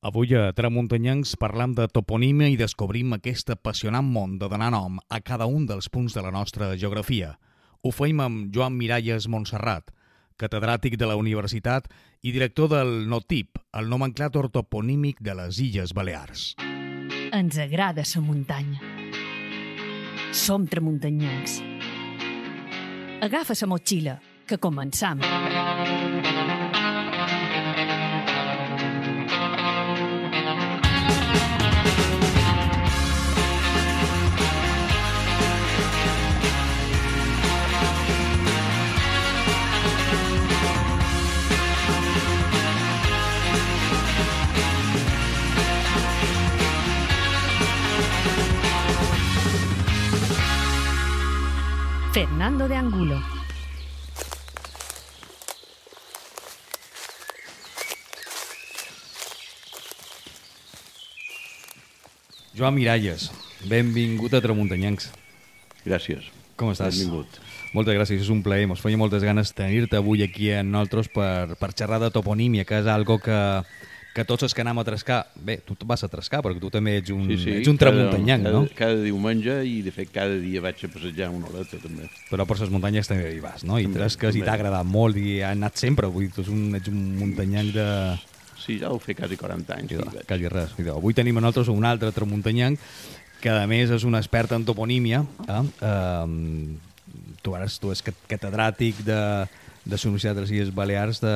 Avui a Tramuntanyencs parlam de toponímia i descobrim aquest apassionant món de donar nom a cada un dels punts de la nostra geografia. Ho feim amb Joan Miralles Montserrat, catedràtic de la universitat i director del NOTIP, el nomenclàtor toponímic de les Illes Balears. Ens agrada sa muntanya. Som tramuntanyencs. Agafa sa motxilla, que començam. Fernando de Angulo. Joan Miralles, benvingut a Tramuntanyencs. Gràcies. Com estàs? Benvingut. Moltes gràcies, és un plaer. Ens feia moltes ganes tenir-te avui aquí en nosaltres per, per xerrar de toponímia, que és algo que, que tots els que anem a trescar... Bé, tu vas a trescar, perquè tu també ets un, ets un tramuntanyanc, cada, no? Cada diumenge i, de fet, cada dia vaig a passejar una horeta, també. Però per les muntanyes també hi vas, no? I També, tresques i també. t'ha agradat molt i has anat sempre. Vull dir, tu ets un, ets un muntanyanc de... Sí, ja ho fer quasi 40 anys. Idò, Sí, quasi res. Idò. Avui tenim a nosaltres un altre tramuntanyanc que a més és un expert en toponímia. Eh? Um, tu, eres, tu és cat- catedràtic de, de la Universitat de les Illes Balears de,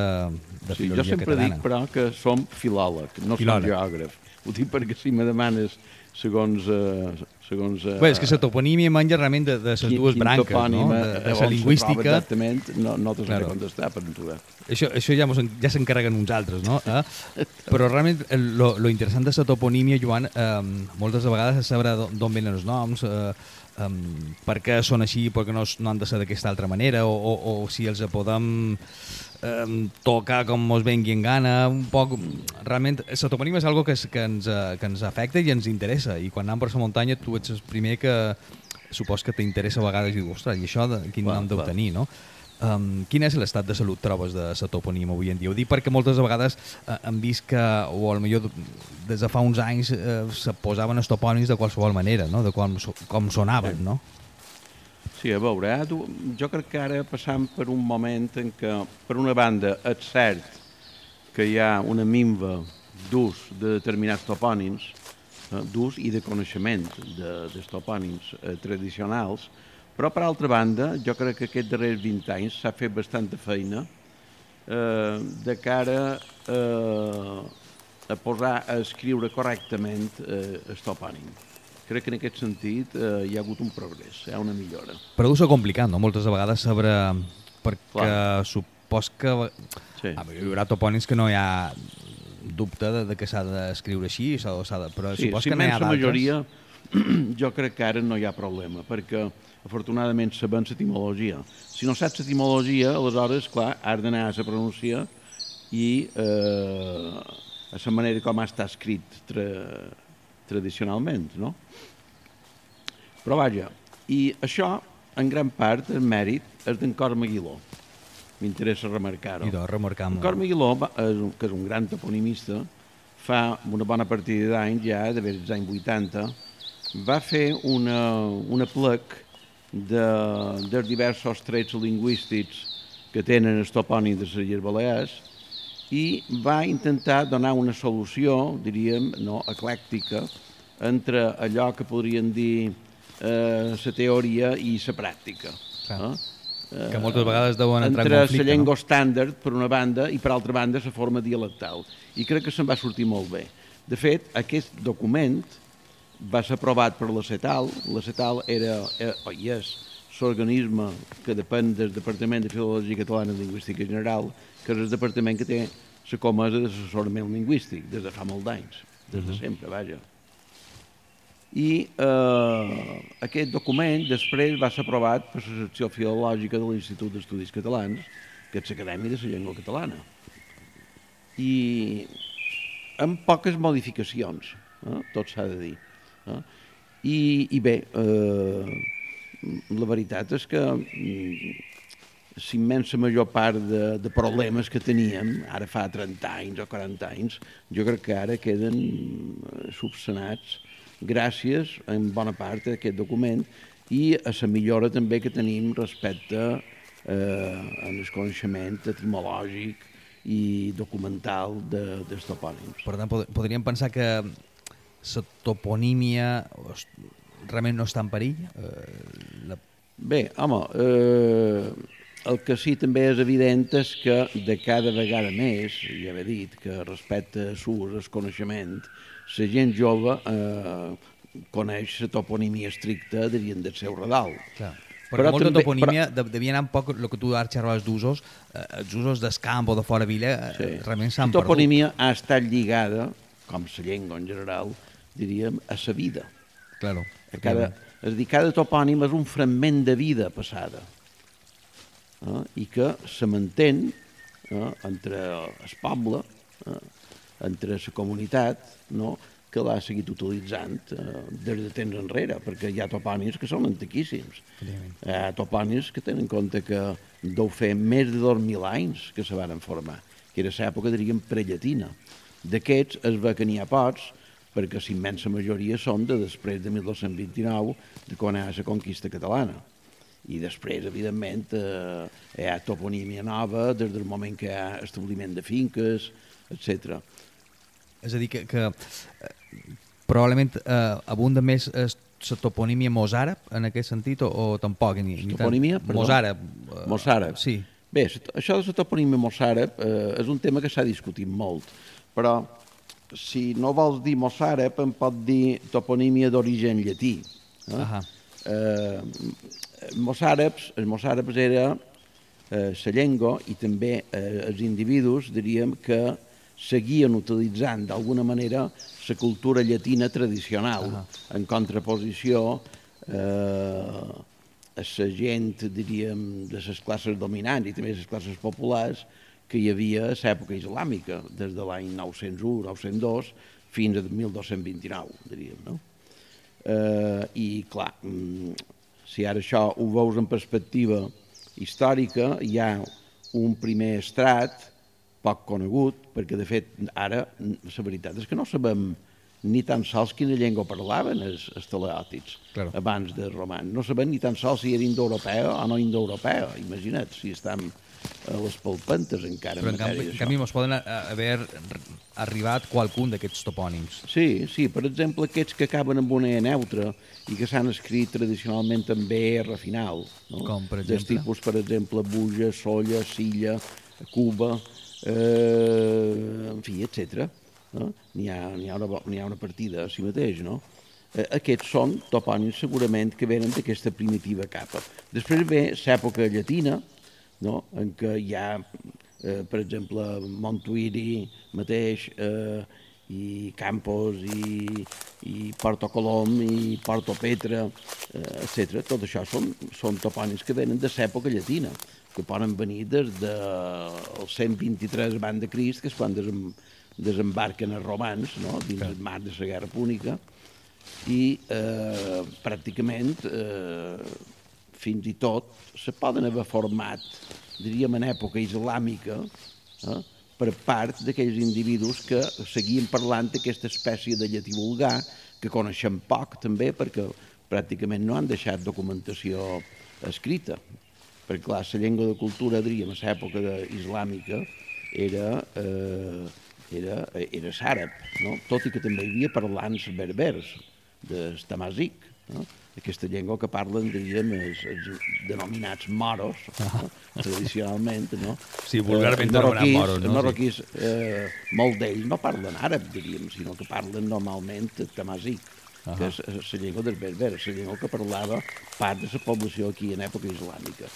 de Sí, jo sempre Catalana. dic, però, que som filòleg, no Filòleg. som geògraf. Ho dic perquè si me demanes segons... Eh, segons eh, Bé, és que la toponímia menja realment de, de les dues branques, no? eh, De, de on la lingüística. Exactament, no, no t'ho Claro. claro. contestar per tu. Això, això ja, mos ja s'encarreguen uns altres, no? Eh? Però realment el- lo, lo interessant de la toponímia, Joan, eh, moltes vegades és saber d'on venen els noms, eh, um, per què són així, per què no, no han de ser d'aquesta altra manera, o, o, o si els podem um, tocar com mos vengui en gana, un poc... Realment, la toponímia és algo que, que, ens, eh, que ens afecta i ens interessa, i quan anem per la muntanya tu ets el primer que supos que t'interessa a vegades i dius, ostres, i això de, quin Clar, nom deu clar. tenir, no? Um, quin és l'estat de salut trobes de la toponímia avui en dia? Ho dic perquè moltes vegades uh, hem vist que, o millor des de fa uns anys, uh, se posaven els topònims de qualsevol manera, no? de com, com sonaven, no? Sí, a veure, eh? jo crec que ara passam per un moment en què, per una banda, és cert que hi ha una minva d'ús de determinats topònims, eh, d'ús i de coneixement de, dels topònims eh, tradicionals, però, per altra banda, jo crec que aquests darrers 20 anys s'ha fet bastanta feina eh, de cara eh, a posar a escriure correctament eh, el topònim. Crec que en aquest sentit eh, hi ha hagut un progrés, hi ha una millora. Però deu ser complicat, no? Moltes vegades saber... Perquè Clar. supos que... Sí. A veure, hi haurà topònims que no hi ha dubte de, de que s'ha d'escriure així, s'ha de, però Sí, supos si que n'hi ha d'altres. majoria, jo crec que ara no hi ha problema, perquè afortunadament sabem l'etimologia. Si no saps l'etimologia, aleshores, clar, has d'anar a la pronuncia i eh, a la manera com està escrit tra tradicionalment, no? Però vaja, i això, en gran part, el mèrit és d'en Corm Aguiló. M'interessa remarcar-ho. I de remarcar En molt. Corm Aguiló, va- és un, que és un gran toponimista, fa una bona partida d'anys, ja, de dels anys 80, va fer una, una plec de, dels diversos trets lingüístics que tenen els topònims de les Illes Balears i va intentar donar una solució, diríem, no, eclèctica, entre allò que podríem dir eh, la teoria i la pràctica. Clar. Eh? Que moltes vegades deuen entrar entre en conflicte, la llengua estàndard, per una banda, i per altra banda, la forma dialectal. I crec que se'n va sortir molt bé. De fet, aquest document va ser aprovat per la CETAL. La CETAL era, era o i és l'organisme que depèn del Departament de Filologia Catalana i Lingüística General, que és el departament que té la comesa d'assessorament lingüístic des de fa molt d'anys, des de sempre, vaja. I eh, aquest document després va ser aprovat per la secció filològica de l'Institut d'Estudis Catalans, que és l'Acadèmia de la Llengua Catalana. I amb poques modificacions, eh? tot s'ha de dir. Eh? I, I bé, eh, la veritat és que mm, l'immensa major part de, de problemes que teníem, ara fa 30 anys o 40 anys, jo crec que ara queden eh, subsanats gràcies en bona part a aquest document i a la millora també que tenim respecte eh, al coneixement etimològic i documental de, dels topònims. Per tant, pod podríem pensar que la toponímia realment no està en perill? Eh, la... Bé, home, eh, el que sí també és evident és que de cada vegada més, ja he dit, que respecte a l'ús, al coneixement, la gent jove eh, coneix la toponimia estricta, dirien, del seu redal. Clar. Però, però molta també, toponímia però... devia anar un poc el que tu ara xerraves d'usos, eh, els usos d'escamp o de fora vila, eh, sí. realment s'han perdut. La toponímia ha estat lligada, com la llengua en general, diríem, a la vida. Claro. A cada, és a dir, cada topònim és un fragment de vida passada eh, i que se mantén eh, entre el poble, eh, entre la comunitat, no? que l'ha seguit utilitzant eh, des de temps enrere, perquè hi ha topònims que són antiquíssims. Hi ha topònims que tenen en compte que deu fer més de 2.000 anys que se van formar, que era l'època, diríem, prellatina. D'aquests es ve que n'hi ha pocs, perquè l'immensa majoria són de després de 1229, de quan hi ha la conquista catalana. I després, evidentment, eh, hi ha toponímia nova, des del moment que hi ha establiment de finques, etc. És a dir, que, que eh, probablement eh, abunda més la toponímia mosàrab en aquest sentit o, o tampoc? Ni, ni toponímia? Tant. Mosàrab. Eh, mosàrab. Sí. Bé, això de la toponímia mosàrab eh, és un tema que s'ha discutit molt, però si no vols dir mosàrab, em pot dir toponímia d'origen llatí. Eh? Uh -huh. eh, mossàrabs, els mossàrabs era eh, la llengua i també eh, els individus, diríem que seguien utilitzant d'alguna manera la cultura llatina tradicional, uh -huh. en contraposició eh, a la gent, diríem, de les classes dominants i també les classes populars que hi havia a l'època islàmica, des de l'any 901-902 fins a 1229, diríem, no? Eh, I, clar, mm, si ara això ho veus en perspectiva històrica, hi ha un primer estrat poc conegut, perquè de fet ara la veritat és que no sabem ni tan sols quina llengua parlaven els, els teleòtics claro. abans de roman. No sabem ni tan sols si era indoeuropea o no indoeuropea. Imagina't, si estem a les palpentes encara Però en, canvi, en canvi mos poden haver arribat qualcun d'aquests topònims. Sí, sí, per exemple aquests que acaben amb una E neutra i que s'han escrit tradicionalment amb BR final. No? Com, per exemple? Des tipus, per exemple, Buja, Solla, Silla, Cuba, eh, en fi, etc. No? N'hi ha, ha, una, ha una partida a si mateix, no? Eh, aquests són topònims segurament que venen d'aquesta primitiva capa. Després ve l'època llatina, no? en què hi ha, eh, per exemple, Montuiri mateix, eh, i Campos, i, i Porto Colom, i Porto Petra, eh, etc. Tot això són, són topònims que venen de l'època llatina que poden venir des del de 123 abans de Crist, que és quan desem, desembarquen els romans no? dins el mar de la Guerra Púnica, i eh, pràcticament eh, fins i tot se poden haver format, diríem en època islàmica, eh, per part d'aquells individus que seguien parlant d'aquesta espècie de llatí vulgar, que coneixem poc també, perquè pràcticament no han deixat documentació escrita perquè clar, la llengua de cultura, diríem, a l'època islàmica era, eh, era, era sàrab, no? tot i que també hi havia parlants berbers, de Tamazic, no? Aquesta llengua que parlen, diríem, els, els denominats moros, no? tradicionalment, no? Sí, vulgarment eh, marroquís, moros, no? Els marroquís, eh, molt d'ells no parlen àrab, diríem, sinó que parlen normalment tamazic, uh -huh. que és la llengua dels berbers, la llengua que parlava part de la població aquí en època islàmica.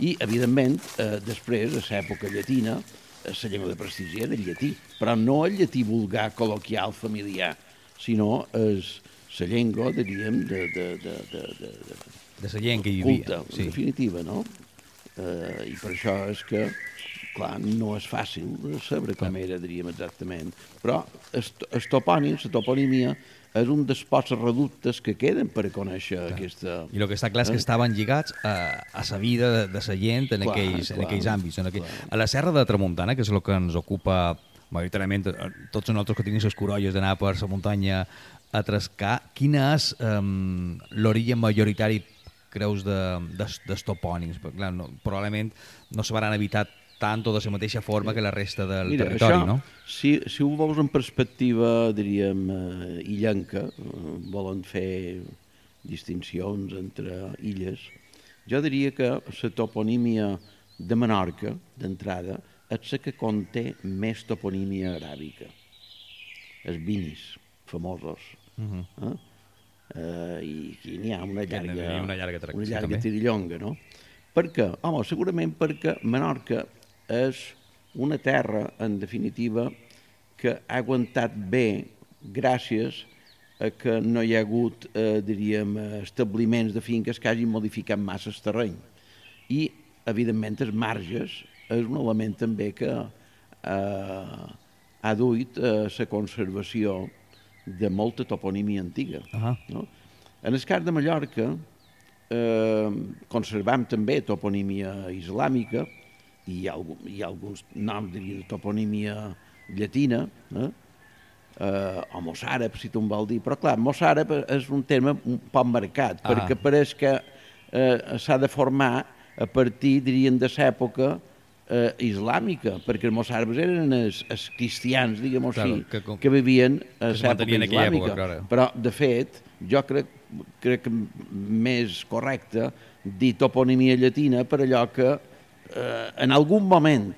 I, evidentment, eh, després, a l'època llatina, la llengua de prestigi era el llatí, però no el llatí vulgar, col·loquial, familiar, sinó és la llengua, diríem, de... De, de, de, de, de, de la llengua que hi havia. Culta, sí. en definitiva, no? Eh, I per això és que, clar, no és fàcil saber com era, diríem, exactament. Però els topònims, la toponímia, és un dels pocs reductes que queden per conèixer clar. aquesta... I el que està clar és que estaven lligats a, a la vida de, de la gent en, Clar, aquells, clar, en aquells àmbits. En aquell... A la Serra de Tramuntana, que és el que ens ocupa majoritàriament eh, tots nosaltres que tenim les corolles d'anar per la muntanya a trescar, quina és um, l'origen majoritari creus de, de, dels topònims? Perquè, clar, no, probablement no se van evitar tant o de la mateixa forma que la resta del Mira, territori, això, no? Si, si ho veus en perspectiva, diríem, eh, illenca, eh, volen fer distincions entre illes, jo diria que la toponímia de Menorca, d'entrada, és la que conté més toponímia aràbica. Els vinis famosos. Uh Mhm. -huh. eh? Uh, I aquí n'hi ha una llarga, ha una llarga tra- una llarga també. tirillonga, no? Per què? Home, segurament perquè Menorca és una terra, en definitiva, que ha aguantat bé gràcies a que no hi ha hagut, eh, diríem, establiments de finques que hagin modificat massa el terreny. I, evidentment, els marges és un element també que eh, ha duit a la conservació de molta toponímia antiga. Ahà. No? En el cas de Mallorca eh, conservam també toponímia islàmica i hi ha, hi ha alguns noms de toponímia llatina, eh? eh, o mossàrab, si tu em vol dir. Però, clar, mossàrab és un terme un poc marcat, Ah. perquè pareix que eh, s'ha de formar a partir, diríem, de l'època eh, islàmica, perquè els mossàrabs eren els, els cristians, diguem-ho Claro, així, que com- que vivien a l'època aquella època, islàmica. claro. Però, de fet, jo crec, crec que més correcte dir toponimia llatina per allò que eh, en algun moment,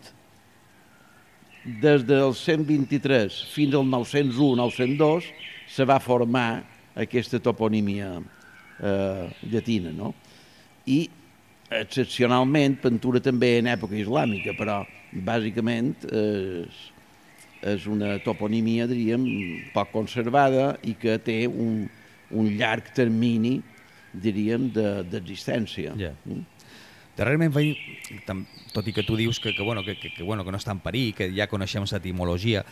des del 123 fins al 901-902, se va formar aquesta toponímia eh, llatina, no? I, excepcionalment, pintura també en època islàmica, però bàsicament és, és una toponímia, diríem, poc conservada i que té un, un llarg termini, diríem, de- d'existència. Ja. Mm? Darrerament tot i que tu dius que, que, bueno, que, que, que, bueno, que no està en perill, que ja coneixem l'etimologia,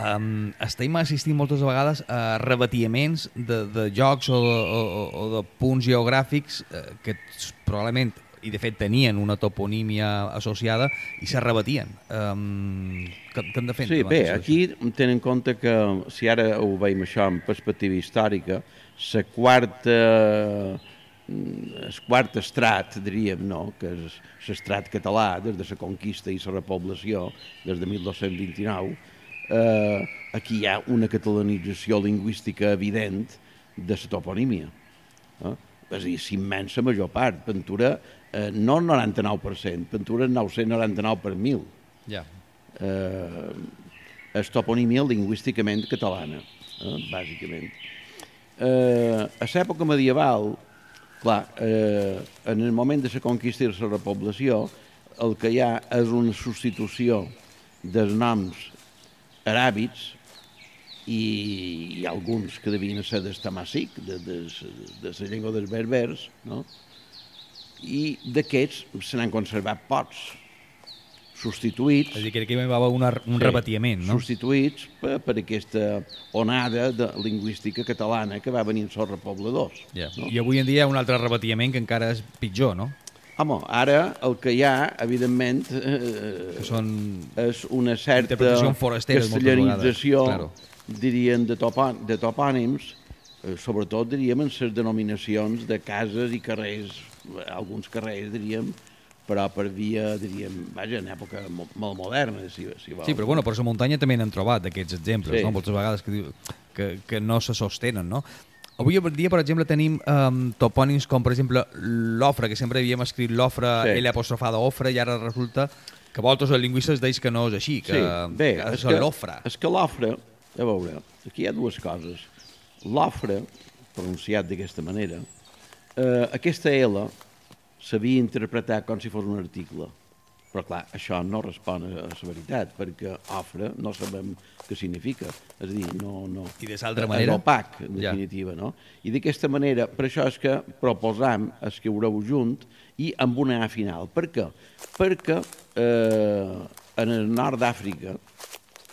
um, estem assistint moltes vegades a rebatiaments de, de jocs o de, o, o de punts geogràfics eh, que probablement i de fet tenien una toponímia associada i se rebatien. Um, què, què hem de fer? Sí, davant bé, d'això? aquí ten en compte que si ara ho veiem això en perspectiva històrica, la quarta el quart estrat, diríem, no? que és l'estrat català des de la conquista i la repoblació, des de 1229, eh, aquí hi ha una catalanització lingüística evident de la toponímia. Eh? És a dir, s'immensa major part. Pentura, eh, no el 99%, Pentura 999 per mil Ja. eh, és toponímia lingüísticament catalana, eh, bàsicament. Eh, a l'època medieval, clar, eh, en el moment de la conquista i la repoblació, el que hi ha és una substitució dels noms aràbics i, i alguns que devien ser del tamàsic, de, de, de la llengua dels berbers, no? i d'aquests se n'han conservat pocs, substituïts És a dir, que aquí hi va haver una, un Sí, rebatiament, no? Substituïts per, per aquesta onada de lingüística catalana que va venir amb els repobladors. Ja. No? I avui en dia hi ha un altre rebatiament que encara és pitjor, no? Home, ara el que hi ha, evidentment, eh, Que són... és una certa vegades, claro. diríem, de, topò, de topònims, eh, sobretot, diríem, en les denominacions de cases i carrers, alguns carrers, diríem, però per via, diríem, vaja, en època mo- molt moderna, si, si vol. Sí, però bueno, per la muntanya també n'hem trobat d'aquests exemples, Sí. no? moltes vegades que, que, que no se sostenen, no? Avui dia, per exemple, tenim um, topònims com, per exemple, l'ofre, que sempre havíem escrit l'ofre, Sí. L apostrofada ofre, i ara resulta que vosaltres els lingüistes deis que no és així, que, Sí, bé, que és és l'ofre. és que l'ofre, a veure, aquí hi ha dues coses. L'ofre, pronunciat d'aquesta manera, eh, aquesta L s'havia interpretat com si fos un article. Però, clar, això no respon a la veritat, perquè ofre no sabem què significa. És a dir, no... no I de l'altra manera? És opac, en Ja. definitiva, no? I d'aquesta manera, per això és que proposam escriure-ho junt i amb una A final. Per què? Perquè eh, en el nord d'Àfrica,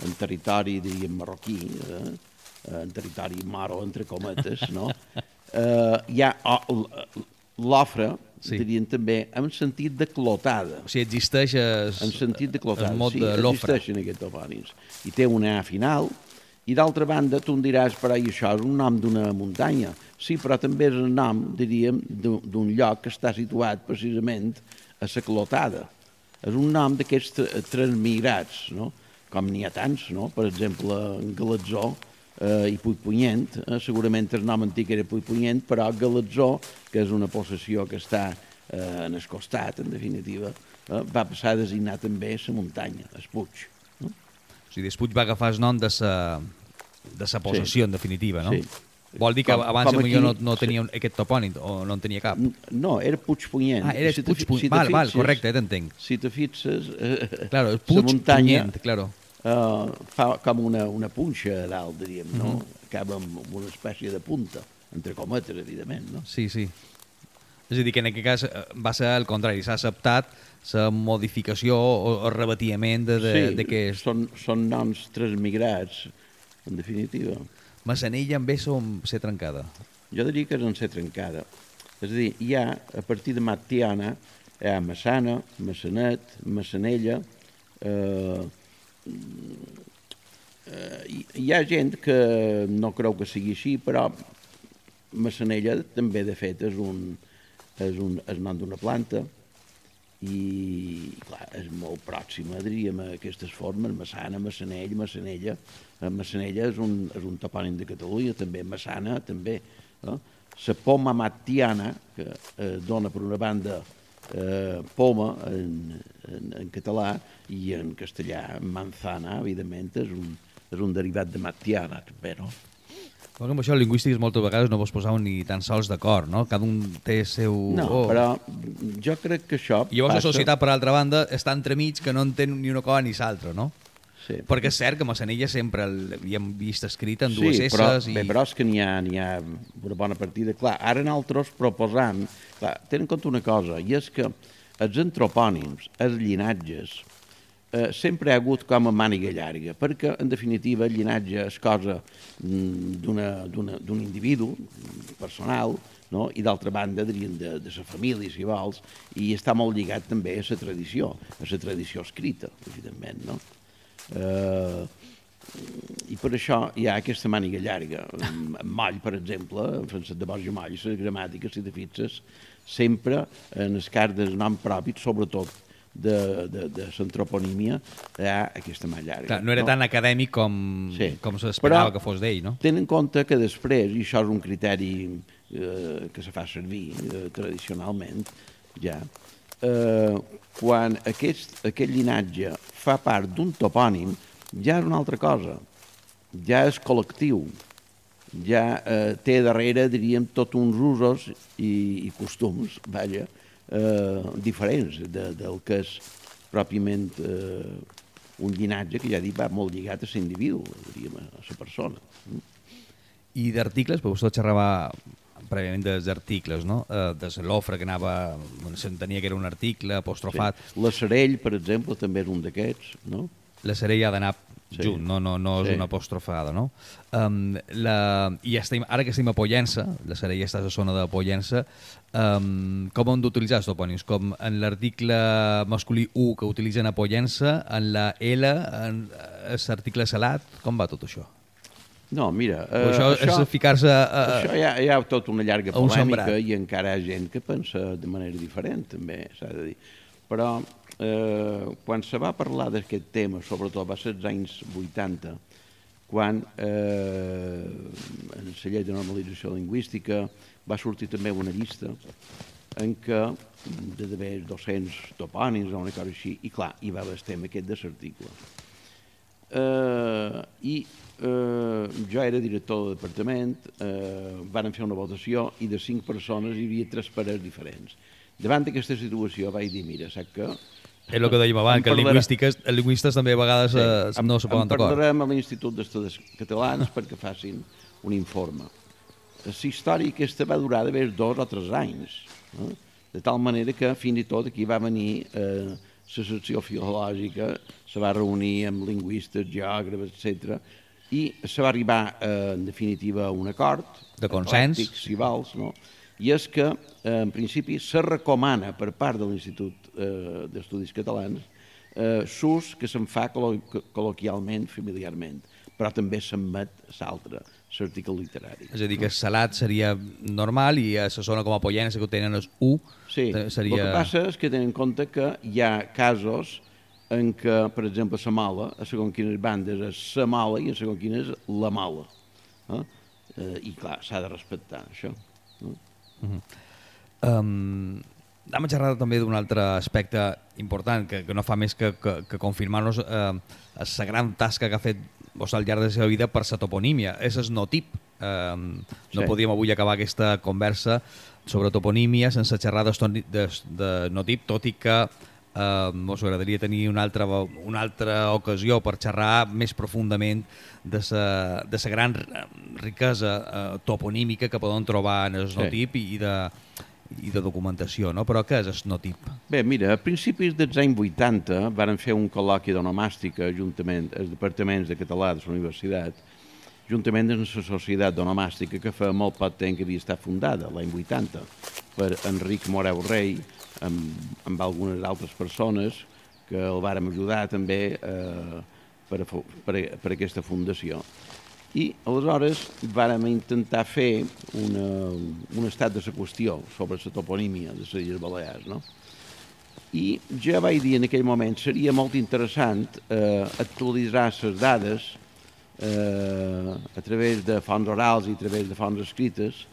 en territori, diríem, marroquí, eh, eh, en territori moro, entre cometes, no? eh, hi ha l'ofre, Sí. dirien també, en sentit de clotada. O sigui, existeix es, En sentit de clotada, mot sí, de existeixen aquests topònims. I té una A final, i d'altra banda, tu em diràs, però i això és un nom d'una muntanya. Sí, però també és el nom, diríem, d'un lloc que està situat precisament a la clotada. És un nom d'aquests tra- transmigrats, no? com n'hi ha tants, no? per exemple, en Galatzó eh, i Puigpunyent, eh, segurament el nom antic era Puigpunyent, però Galatzó, que és una possessió que està eh, en el costat, en definitiva, eh, va passar a designar també la muntanya, el Puig. No? O sigui, Despuig va agafar el nom de sa, de sa possessió, en definitiva, no? Sí. Vol dir que Com- abans com potser no, aquí- no tenia un- aquest topònim, o no en tenia cap. No, era Puigpunyent. Ah, era Si te Puig, fi- Puig, si val, val, correcte, ja t'entenc. Si te fixes, eh, Claro, la Puig, muntanya Punyent, claro. Eh, fa com una, una punxa a dalt, diríem, no? Mhm. Acaba amb una espècie de punta, entre cometes, evidentment, no? Sí, sí. És a dir, que en aquest cas eh, va ser el contrari, s'ha acceptat la modificació o, o rebatiment de, de, sí, de que és... són, són noms transmigrats, en definitiva. Massanella en ve som ser trencada. Jo diria que és en ser trencada. És a dir, hi ha, a partir de Matiana, hi ha Massana, Massanet, Massanella... Eh, hi, hi ha gent que no creu que sigui així, però Massanella també, de fet, és un, és un és nom d'una planta i, clar, és molt pròxima, diríem, a aquestes formes, Massana, Massanell, Massanella. Eh, Massanella és un, és un topònim de Catalunya, també Massana, també. No? La poma matiana, que eh, dona per una banda eh, poma en, en, en català i en castellà manzana, evidentment, és un, és un derivat de matiana, també, no? Però amb això lingüístics moltes vegades no vos poseu ni tan sols d'acord, no? Cada un té el seu... No, oh. però jo crec que això I llavors passa... la societat, per altra banda, està entremig que no entén ni una cosa ni l'altra, no? Sí. Perquè és cert que Massanella sempre l'havíem vist escrit en dues sí, S però, i... bé, però és que n'hi ha, ha una bona partida. Clar, ara nosaltres proposam... Clar, tenen en compte una cosa, i és que els antropònims, els llinatges, eh, sempre ha hagut com a màniga llarga, perquè, en definitiva, el llinatge és cosa mm, d'un individu personal, no? i d'altra banda, diríem, de, de la família, si vols, i està molt lligat també a la tradició, a la tradició escrita, evidentment, no? Eh, i per això hi ha aquesta màniga llarga. En Moll, per exemple, en Francesc de Borja Moll, les gramàtiques, si te fixes, sempre en els cas del nom propi, sobretot de, de, de l'antroponímia, hi ha aquesta mà llarga. Clar, no era tan acadèmic com, Sí. com s'esperava que fos d'ell, no? Ten en compte que després, i això és un criteri eh, que se fa servir eh, tradicionalment, ja, eh, quan aquest, aquest llinatge fa part d'un topònim, ja és una altra cosa, ja és col·lectiu, ja eh, té darrere, diríem, tot uns usos i, i costums, vaja, eh, diferents de, del que és pròpiament eh, un llinatge que ja dic va molt lligat a l'individu, diríem, a la persona. I d'articles, perquè vostè xerrava prèviament dels articles, no? Eh, de l'ofre que anava, bueno, s'entenia que era un article apostrofat, sí. La Serell, per exemple, també és un d'aquests, no? La sèrie ha d'anar Sí. junt, no, no, no és Sí. una apostrofada, no? Um, la, I estem, ara que estem a Pollença, la sèrie està a la zona de Pollença, um, com hem d'utilitzar els topònims? Com en l'article masculí 1 que utilitzen a Pollença, en la L, en l'article salat, com va tot això? No, mira... Uh, això, això és ficar-se... A, Això hi ha, hi ha tota una llarga un polèmica sembrat. i encara hi ha gent que pensa de manera diferent, també, s'ha de dir. Però eh, quan se va parlar d'aquest tema, sobretot va ser als anys 80, quan eh, en la llei de normalització lingüística va sortir també una llista en què de d'haver 200 topònims o una cosa així, i clar, hi va haver tema aquest de l'article. Eh, I eh, jo era director del departament, eh, van fer una votació i de cinc persones hi havia tres parers diferents. Davant d'aquesta situació vaig dir, mira, saps què? És el que dèiem abans, Em que lingüístiques, els lingüistes també a vegades eh, em- no se poden em d'acord. parlarem a l'Institut d'Estudis Catalans perquè facin un informe. La història aquesta va durar d'haver dos o tres anys, eh? de tal manera que fins i tot aquí va venir eh, la secció filològica, se va reunir amb lingüistes, geògrafs, etc. i se va arribar, eh, en definitiva, a un acord. De consens. si vols, no? I és que, eh, en principi, se recomana per part de l'Institut eh, d'Estudis Catalans eh, s'ús que se'n fa col col·loquialment, familiarment, però també s'emet l'altre, l'article literari. És a dir, que salat seria normal i a la zona com a Pollena, que tenen és U, Sí, eh, seria... el que passa és que tenen en compte que hi ha casos en què, per exemple, la mala, a segons quines bandes és la mala i a segons quines la mala. Eh? Eh, I clar, s'ha de respectar això. No? Um, Anem a xerrar també d'un altre aspecte important que, que no fa més que, que, que confirmar-nos eh, la gran tasca que ha fet vos al llarg de la seva vida per la toponímia. És el notip. Eh, no Sí. podíem avui acabar aquesta conversa sobre toponímia sense xerrar de, de, de notip, tot i que eh, mos agradaria tenir una altra, una altra ocasió per xerrar més profundament de la de sa gran riquesa eh, toponímica que poden trobar en el Sí. notip i de, i de documentació, no? Però què és el notip? Bé, mira, a principis dels anys 80 varen fer un col·loqui d'onomàstica juntament els departaments de català de la universitat, juntament amb la societat d'onomàstica que fa molt poc temps que havia estat fundada, l'any 80, per Enric Moreu Rei, amb, amb algunes altres persones que el vàrem ajudar també eh, per, a, per, a, per a aquesta fundació. I aleshores vàrem intentar fer una, un estat de la qüestió sobre la toponímia de les Illes Balears, no? I ja vaig dir en aquell moment seria molt interessant eh, actualitzar les dades eh, a través de fonts orals i a través de fonts escrites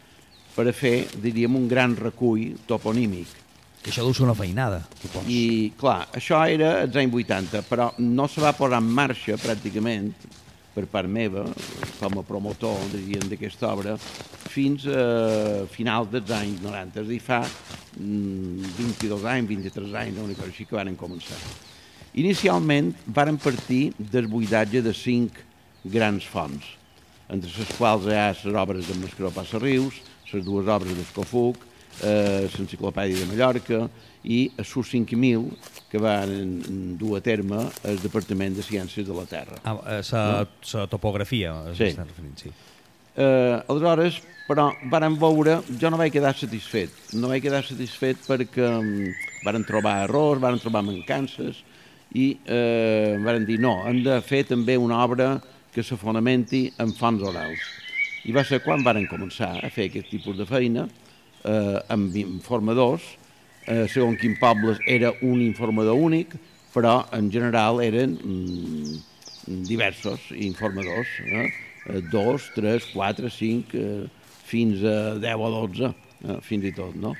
per a fer, diríem, un gran recull toponímic. Que això deu ser una feinada, suposo. I, clar, això era als anys 80, però no se va posar en marxa, pràcticament, per part meva, com a promotor, d'aquesta obra, fins a finals dels anys 90, és a dir, fa mm, 22 anys, 23 anys, una cosa així que varen començar. Inicialment varen partir del buidatge de cinc grans fonts, entre les quals hi ha les obres d'en Mascaró Passa Rius, les dues obres d'Escofuc, eh, l'Enciclopèdia de Mallorca i a SUS 5000 que van dur a terme el Departament de Ciències de la Terra. Ah, eh, sa, sa topografia, es Sí. sí. referint, sí. Eh, aleshores, però, varen veure, jo no vaig quedar satisfet. No vaig quedar satisfet perquè mm, varen trobar errors, varen trobar mancances i eh, varen dir no, hem de fer també una obra que se fonamenti en fonts orals. I va ser quan varen començar a fer aquest tipus de feina eh, amb informadors, eh, segons quin poble era un informador únic, però en general eren mm, diversos informadors, eh? Eh, dos, tres, quatre, cinc, eh, fins a 10 o 12, eh, fins i tot, no?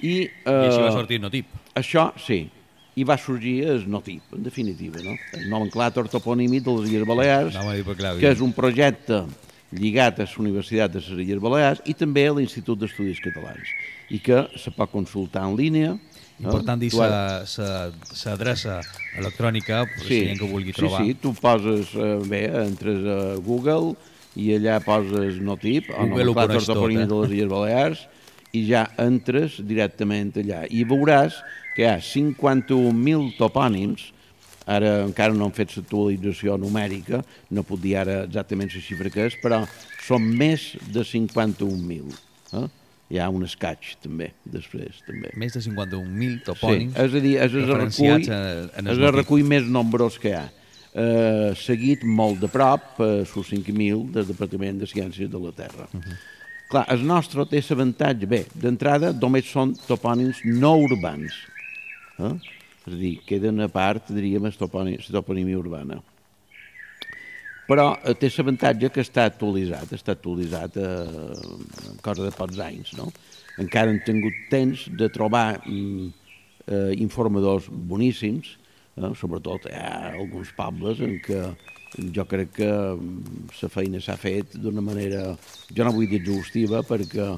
I, eh, I així va sortir Notip. això, sí, i va sorgir el NOTIP, en definitiva, no? el nomenclàtor toponímic de les Illes Balears, però clar, que és un projecte lligat a la Universitat de les Illes Balears i també a l'Institut d'Estudis Catalans, i que se pot consultar en línia. no? Important dir l'adreça electrònica, per si hi ha que vulgui sí, trobar. sí, tu poses, eh, bé, entres a Google i allà poses Notip, o Google ho nomenclàtor coneix tot, eh? de les Illes Balears, i ja entres directament allà. I veuràs que hi ha 51.000 topònims, ara encara no han fet l'actualització numèrica, no puc dir ara exactament la xifra que és, però són més de 51.000. Eh? Hi ha un escaig, també, després, també. Més de 51.000 Sí, topònims és a dir, és el recull, en- en el és el recull més nombrós que hi ha. Eh, seguit molt de prop, eh, sus 5.000 del Departament de Ciències de la Terra. Uh -huh. Clar, el nostre té l'avantatge, bé, d'entrada només són topònims no urbans. Eh? És a dir, queden a part, diríem, la toponímia urbana. Però eh, té l'avantatge que està actualitzat, està actualitzat eh, en cosa de pocs anys, no? Encara han tingut temps de trobar mm, eh, informadors boníssims, eh? sobretot hi ha alguns pobles en què jo crec que mm, la feina s'ha fet d'una manera, jo no vull dir exhaustiva, perquè,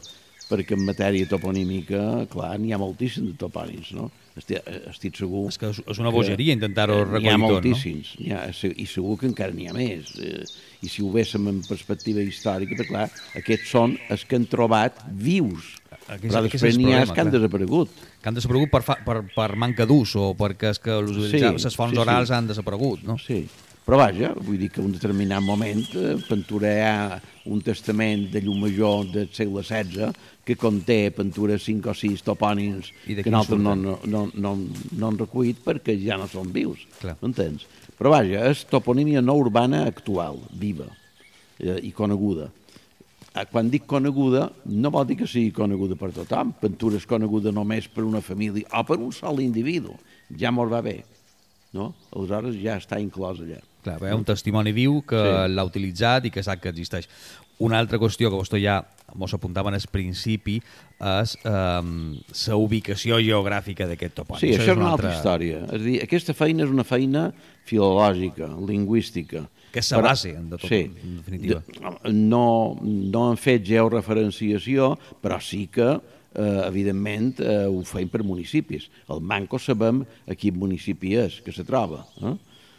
perquè en matèria toponímica, clar, n'hi ha moltíssims de topònims, no? Estic, estic segur... És que és- una bogeria intentar-ho recollir N'hi ha tot, no? moltíssims, n'hi ha, se- i segur que encara n'hi ha més. Eh, I si ho véssim en perspectiva històrica, perquè clar, aquests són els que han trobat vius, Aquest- però després n'hi ha els que han desaparegut. Que han desaparegut per, fa, per, per manca d'ús o perquè és que els, Sí, sí, les fonts sí, sí. orals han desaparegut, no? Sí, Però vaja, vull dir que en un determinat moment eh, pinturar un testament de llum major del segle XVI que conté pintures 5 o 6 topònims que nosaltres no, no, no, no, no han recollit perquè ja no són vius, m'entens? Però vaja, és toponímia no urbana actual, viva eh, i coneguda. Eh, Quan dic coneguda, no vol dir que sigui coneguda per tothom. Pintura és coneguda només per una família o per un sol individu. Ja mos va bé. No? Aleshores ja està inclòs allà. Clar, hi ha un testimoni viu que Sí. l'ha utilitzat i que sap que existeix. Una altra qüestió que vostè ja mos apuntava al principi és um, la ubicació geogràfica d'aquest topònim. Sí, això, és una altra història. És dir, aquesta feina és una feina filològica, lingüística. Que és la base, en de tot, en definitiva. De- No, no han fet georreferenciació, però sí que, eh, evidentment, eh, ho feim per municipis. El Manco sabem a quin municipi és, que se troba. Eh?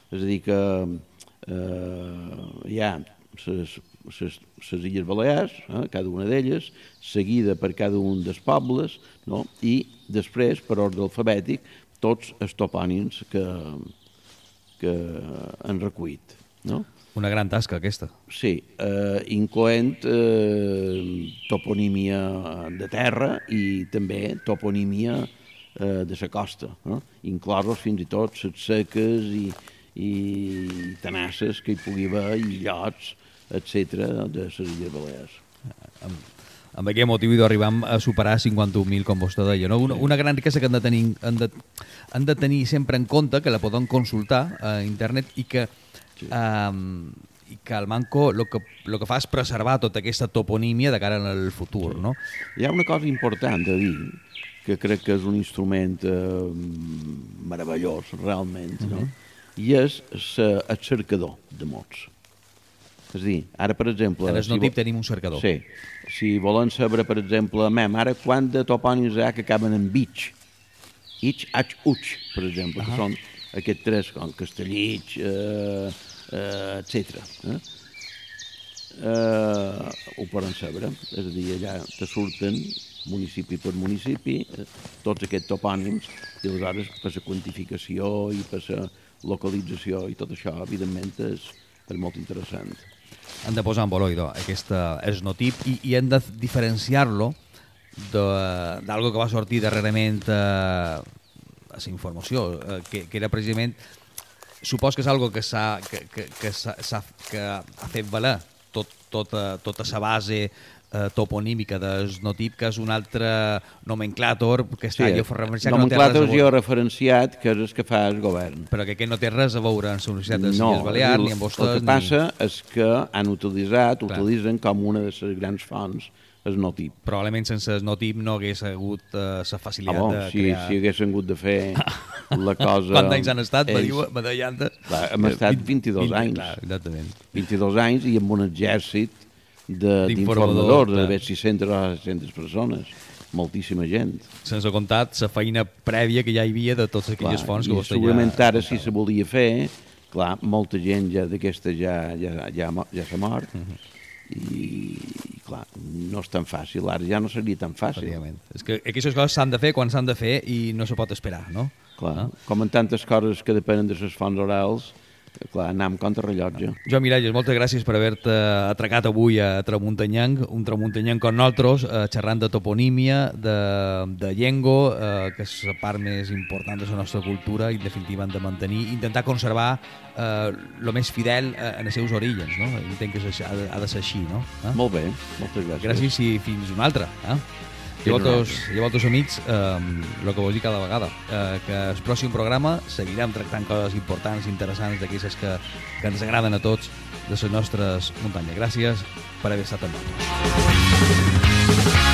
És a dir, que eh, hi ha les Illes Balears, eh, cada una d'elles, seguida per cada un dels pobles, no? i després, per ordre alfabètic, tots els topònims que, que han recollit. No? Una gran tasca, aquesta. Sí, eh, incloent eh, toponímia de terra i també toponímia eh, de la costa, eh? inclosos fins i tot les seques i, i tenasses que hi pugui haver, i llots, etc de les Illes Balears. Amb, amb aquest motiu d'arribar a superar 51.000, com vostè deia. No? Una, una gran riquesa que han de, tenir, han, de, han de tenir sempre en compte, que la poden consultar a internet i que, sí. um, i que el Manco el que, lo que fa és preservar tota aquesta toponímia de cara al futur. No? Hi ha una cosa important a dir, que crec que és un instrument eh, meravellós, realment, no? I és sa, el cercador de mots. És dir, ara, per exemple... En el si vo- tenim un cercador. Sí. Si volen saber, per exemple, mem, ara quant de topònims hi ha que acaben en bitx? Ich, ach, uch, per exemple, que són aquests tres, com Castellig, eh, eh, etc. Eh? Eh, ho poden saber, és a dir, allà te surten municipi per municipi, eh, tots aquests topònims, i aleshores per la quantificació i per la localització i tot això, evidentment, és, és molt interessant. han de posar en valor idò, aquesta esnotip i, i hem de diferenciar-lo d'algo que va sortir darrerament eh, a la informació, eh, que, que era precisament supos que és algo que s'ha que, que, que, que ha fet valer tot, tota, tota sa base eh, toponímica d'esnotip, que és un altre nomenclàtor que està sí, georreferenciat, que no té res a nomenclàtor veure, georreferenciat, que és el que fa el govern. però que aquest no té res a veure amb la Universitat de Illes Balears, el- ni amb vostès, El que passa és que han utilitzat, Clar. utilitzen com una de les grans fonts el notip. ni... Probablement sense esnotip no hagués hagut la Ah, facilitat bon, de si, crear... si haguessin hagut de fer la cosa... Quants anys han estat? Me, ells- diu, me deia antes. Clar, hem estat 22 20, anys. Clar, exactament. 22 anys i amb un exèrcit de- D'informadors, d'informadors, clar. d'haver 600 o 600 persones, moltíssima gent. Sense comptat la feina prèvia que ja hi havia de totes aquelles fonts que vostè segurament ja... ara si se volia fer, clar, molta gent ja d'aquesta ja, ja, ja, ja s'ha mort, Mhm. i, i clar, no és tan fàcil, ara ja no seria tan fàcil. Efectivament. És que aquestes coses s'han de fer quan s'han de fer i no se pot esperar, no? Clar, com en tantes coses que depenen de les fonts orals, clar, anar amb contrarrellotge. Joan Miralles, moltes gràcies per haver-te atracat avui a Tramuntanyanc, un Tramuntanyanc com nosaltres, eh, xerrant de toponímia, de, de llengua, eh, que és la part més important de la nostra cultura i, en definitiva, hem de mantenir, intentar conservar eh, lo més fidel eh, en els seus orígens, no? Entenc que ha, de, ha de ser així, no? Eh? Molt bé, moltes gràcies. Gràcies i fins una altra. Eh? I vosaltres, i vosaltres amics, eh, el que vos dic cada vegada, eh, que el pròxim programa seguirem tractant coses importants, interessants, d'aquestes que, que ens agraden a tots de les nostres muntanyes. Gràcies per haver estat amb nosaltres.